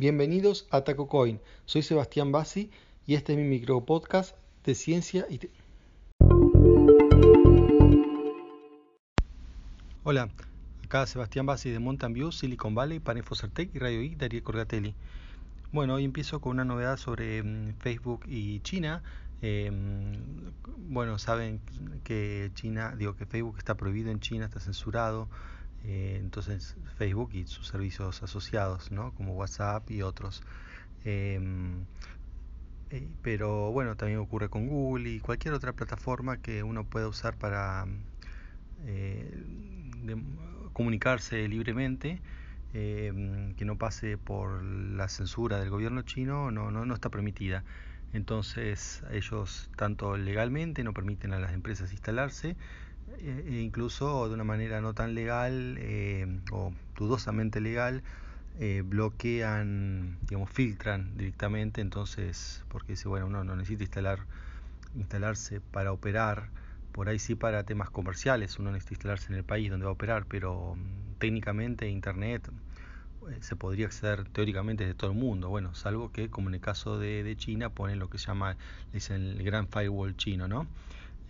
Bienvenidos a TacoCoin. Soy Sebastián Bassi y este es mi micro podcast de ciencia y Hola, acá Sebastián Bassi de Mountain View, Silicon Valley, para y Radio I, Darío Corgatelli. Bueno, hoy empiezo con una novedad sobre mm, Facebook y China. Em, bueno, saben que China, digo que Facebook está prohibido en China, está censurado. Eh, entonces Facebook y sus servicios asociados, ¿no? como WhatsApp y otros. Em, eh, pero bueno, también ocurre con Google y cualquier otra plataforma que uno pueda usar para eh, comunicarse libremente, em, que no pase por la censura del gobierno chino, no, no, no está permitida. Entonces ellos tanto legalmente no permiten a las empresas instalarse, e incluso de una manera no tan legal eh, o dudosamente legal, eh, bloquean, digamos, filtran directamente, entonces, porque dice, bueno, uno no necesita instalar, instalarse para operar, por ahí sí para temas comerciales, uno necesita instalarse en el país donde va a operar, pero mm, técnicamente Internet se podría acceder teóricamente de todo el mundo, bueno, salvo que como en el caso de, de China ponen lo que se llama, dicen el gran firewall chino, ¿no?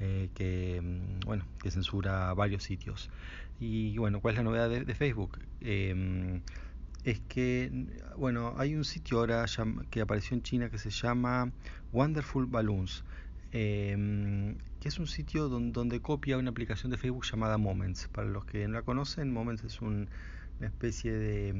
Eh, que, mm, bueno, que censura varios sitios. Y bueno, ¿cuál es la novedad de, Facebook? Em, es que, bueno, hay un sitio ahora que apareció en China que se llama Wonderful Balloons, em, que es un sitio donde, copia una aplicación de Facebook llamada Moments. Para los que no la conocen, Moments es una especie de...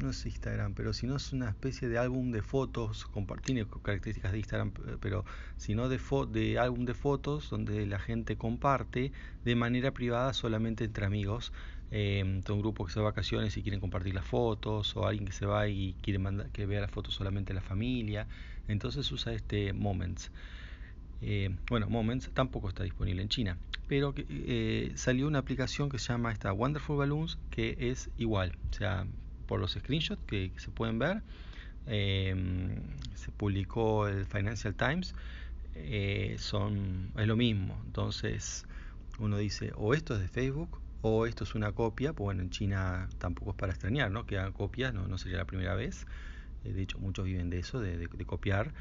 No es Instagram, pero si no es una especie de álbum de fotos, tiene características de Instagram, pero si no de, de álbum de fotos donde la gente comparte de manera privada solamente entre amigos. Eh, un grupo que se va a vacaciones y quieren compartir las fotos, o alguien que se va y quiere mandar, que vea las fotos solamente la familia. Entonces usa este Moments. Eh, bueno, Moments tampoco está disponible en China, pero eh, salió una aplicación que se llama esta Wonderful Balloons que es igual, o sea, por los screenshots que, se pueden ver. Em, se publicó el Financial Times. Eh, son, es lo mismo. Entonces uno dice, o esto es de Facebook o esto es una copia. Pues bueno, en China tampoco es para extrañar, ¿no? Que hagan copias, no, no sería la primera vez. Eh, de hecho, muchos viven de eso, de, copiar.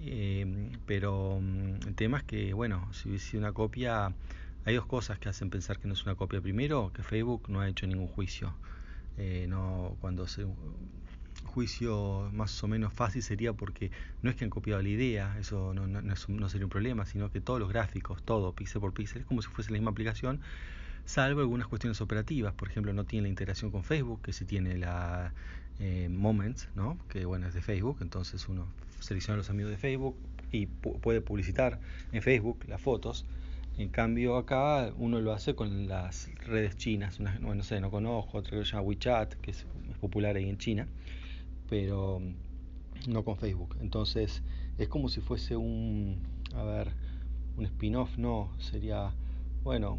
Em, pero mm, el tema es que, bueno, si hubiese una copia, hay dos cosas que hacen pensar que no es una copia. Primero, que Facebook no ha hecho ningún juicio. Eh, no cuando se juicio más o menos fácil sería porque no es que han copiado la idea, eso no, no, sería un problema, sino que todos los gráficos, todo píxel por píxel, es como si fuese la misma aplicación, salvo algunas cuestiones operativas, por ejemplo, no tiene la integración con Facebook, que sí tiene la eh, Moments, ¿no? que bueno, es de Facebook, entonces uno selecciona a los amigos de Facebook y puede publicitar en Facebook las fotos, en cambio acá uno lo hace con las redes chinas, no sé, no conozco, otra que se llama WeChat, que es, popular ahí en China, pero no con Facebook. Entonces es como si fuese un, a ver, un spin-off, no, sería, bueno,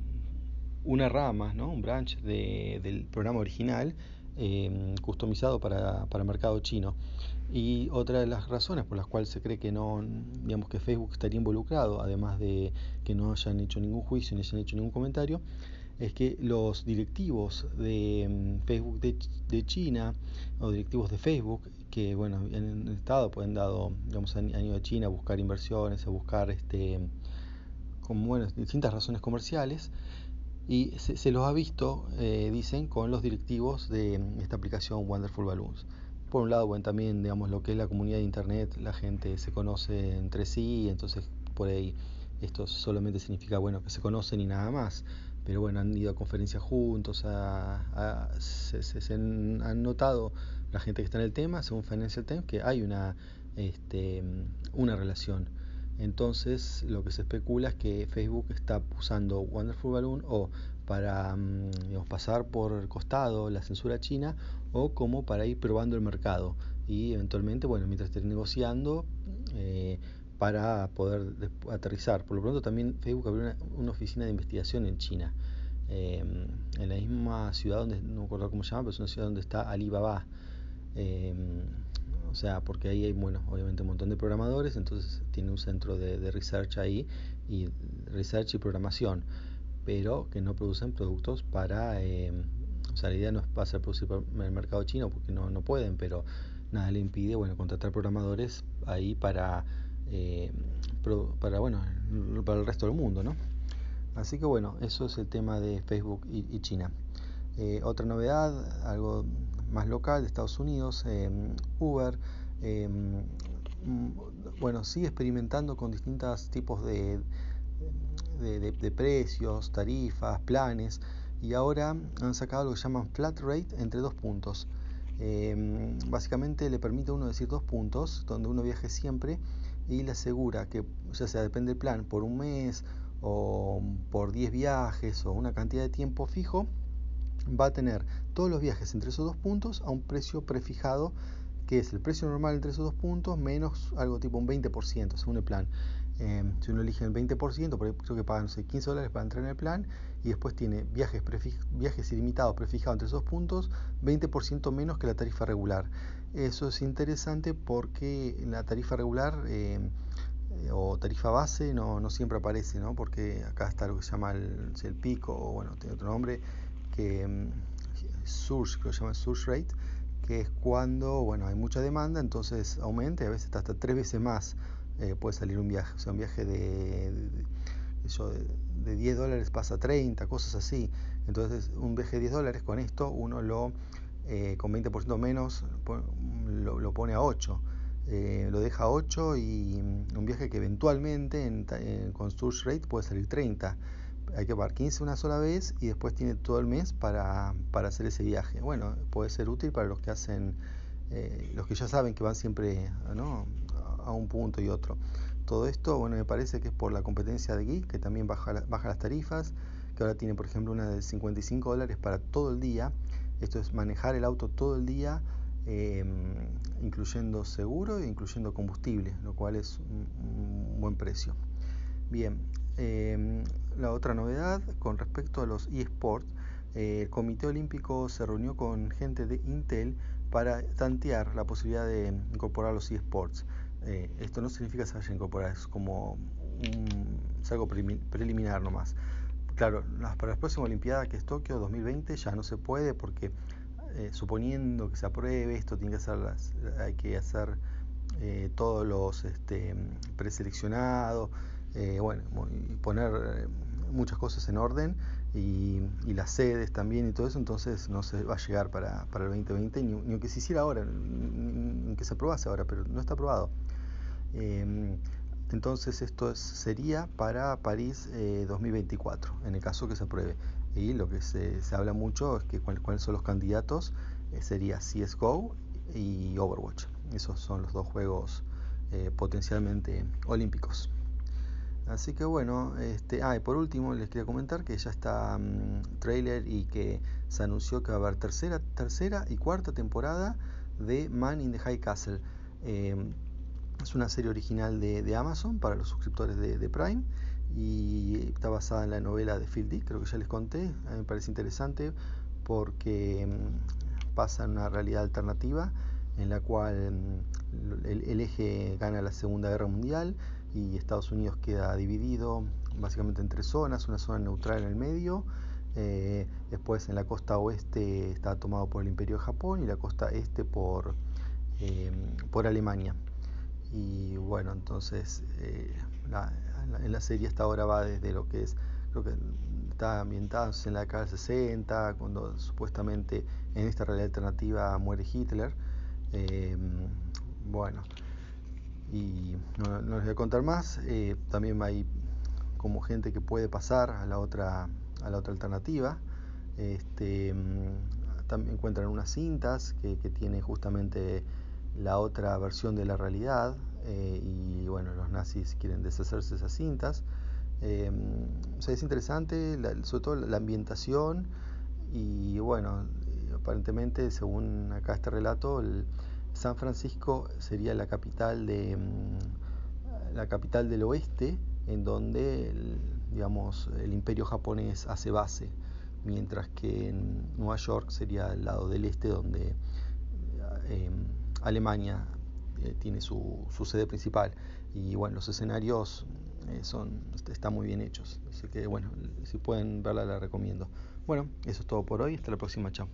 una rama, ¿no? un branch de, del programa original eh, customizado para, para mercado chino. Y otra de las razones por las cuales se cree que no, digamos que Facebook estaría involucrado, además de que no hayan hecho ningún juicio ni hayan hecho ningún comentario, es que los directivos de mm, Facebook de, China o directivos de Facebook que bueno han estado pues han dado digamos han, ido a China a buscar inversiones a buscar este con bueno, distintas razones comerciales y se, los ha visto eh, dicen con los directivos de esta aplicación Wonderful Balloons por un lado, bueno, también, digamos, lo que es la comunidad de Internet, la gente se conoce entre sí, entonces por ahí esto solamente significa, bueno, que se conocen y nada más. Pero bueno, han ido a conferencias juntos, a, se, han notado la gente que está en el tema, según Financial Times, que hay una, este, una relación. Entonces, lo que se especula es que Facebook está usando Wonderful Balloon o para mm, pasar por el costado la censura china o como para ir probando el mercado y eventualmente, bueno, mientras estén negociando eh, para poder aterrizar. Por lo pronto también Facebook abrió una, oficina de investigación en China, eh, en la misma ciudad donde, no me acuerdo cómo se llama, pero es una ciudad donde está Alibaba. Eh, o sea, porque ahí hay, bueno, obviamente un montón de programadores, entonces tiene un centro de, de research ahí, y research y programación, pero que no producen productos para o sea, la idea no es pasar por el mercado chino porque no, no pueden, pero nada le impide, bueno, contratar programadores ahí para, eh, para, bueno, para el resto del mundo, ¿no? Así que bueno, eso es el tema de Facebook y, China. Eh, otra novedad, algo más local de Estados Unidos, em, Uber, em, bueno, sigue experimentando con distintos tipos de, de, precios, tarifas, planes, y ahora han sacado lo que llaman flat rate entre dos puntos. Em, básicamente le permite a uno decir dos puntos, donde uno viaje siempre y le asegura que, ya sea depende del plan, por un mes o por 10 viajes o una cantidad de tiempo fijo, va a tener todos los viajes entre esos dos puntos a un precio prefijado, que es el precio normal entre esos dos puntos menos algo tipo un 20% según el plan. Em, si uno elige el 20%, por creo que pagan 15 dólares para entrar en el plan y después tiene viajes, viajes ilimitados prefijados entre esos puntos, 20% menos que la tarifa regular. Eso es interesante porque la tarifa regular em, eh, o tarifa base no, no, siempre aparece, ¿no? porque acá está lo que se llama el, el pico, o bueno, tiene otro nombre, que um, surge, que lo llaman surge rate, que es cuando bueno, hay mucha demanda, entonces aumenta y a veces hasta tres veces más eh, puede salir un viaje. O sea, un viaje de, de, 10 dólares pasa a 30, cosas así. Entonces, un viaje de 10 dólares con esto, uno lo, eh, con 20% menos, lo, pone a 8. Eh, lo deja a 8 y mm, un viaje que eventualmente en, con Surge Rate puede salir 30. Hay que pagar 15 una sola vez y después tiene todo el mes para, para hacer ese viaje. Bueno, puede ser útil para los que hacen, los que ya saben que van siempre, ¿no? a un punto y otro. Todo esto, bueno, me parece que es por la competencia de Geek, que también baja, baja las tarifas, que ahora tiene, por ejemplo, una de 55 dólares para todo el día. Esto es manejar el auto todo el día, em, incluyendo seguro e incluyendo combustible, lo cual es un, buen precio. Bien, em, la otra novedad con respecto a los eSports, eh, el Comité Olímpico se reunió con gente de Intel para tantear la posibilidad de incorporar los eSports. Eh, esto no significa que se vaya a incorporar, es como un, algo preliminar nomás. Claro, para la próxima Olimpiada, que es Tokio 2020, ya no se puede porque eh, suponiendo que se apruebe, esto tiene que hacer hay que hacer eh, todos los este, preseleccionados, bueno, y poner muchas cosas en orden y, las sedes también y todo eso, entonces no se va a llegar para, para el 2020, ni, ni aunque se hiciera ahora, ni, que se aprobase ahora, pero no está aprobado. Em, entonces esto sería para París 2024, eh, en el caso que se apruebe. Y lo que se, habla mucho es que cuáles son los candidatos, eh, sería CSGO y Overwatch. Esos son los dos juegos eh, potencialmente olímpicos. Así que bueno, este, ah, y por último les quería comentar que ya está mm, trailer y que se anunció que va a haber tercera, tercera y cuarta temporada de Man in the High Castle. Em, es una serie original de, Amazon para los suscriptores de, Prime y está basada en la novela de Phil Dick, creo que ya les conté. A me parece interesante porque mm, pasa en una realidad alternativa en la cual mm, el, eje gana la Segunda Guerra Mundial y Estados Unidos queda dividido básicamente en tres zonas, una zona neutral en el medio, eh, después en la costa oeste está tomado por el Imperio de Japón y la costa este por, eh, por Alemania. Y bueno, entonces eh, en la serie esta ahora va desde lo que es, creo que está ambientado en la década del 60, cuando supuestamente en esta realidad alternativa muere Hitler. Eh, bueno, y no, les voy a contar más. Eh, también hay como gente que puede pasar a la otra, a la otra alternativa. Este, también encuentran unas cintas que, que tienen justamente la otra versión de la realidad eh, y bueno, los nazis quieren deshacerse de esas cintas. Em, o sea, es interesante, sobre todo la ambientación y bueno, aparentemente según acá este relato, San Francisco sería la capital de mm, la capital del oeste en donde el, digamos el imperio japonés hace base mientras que en Nueva York sería el lado del este donde em, Alemania eh, tiene su, su, sede principal. Y bueno, los escenarios eh, son, están muy bien hechos. Así que bueno, si pueden verla la recomiendo. Bueno, eso es todo por hoy. Hasta la próxima. Chao.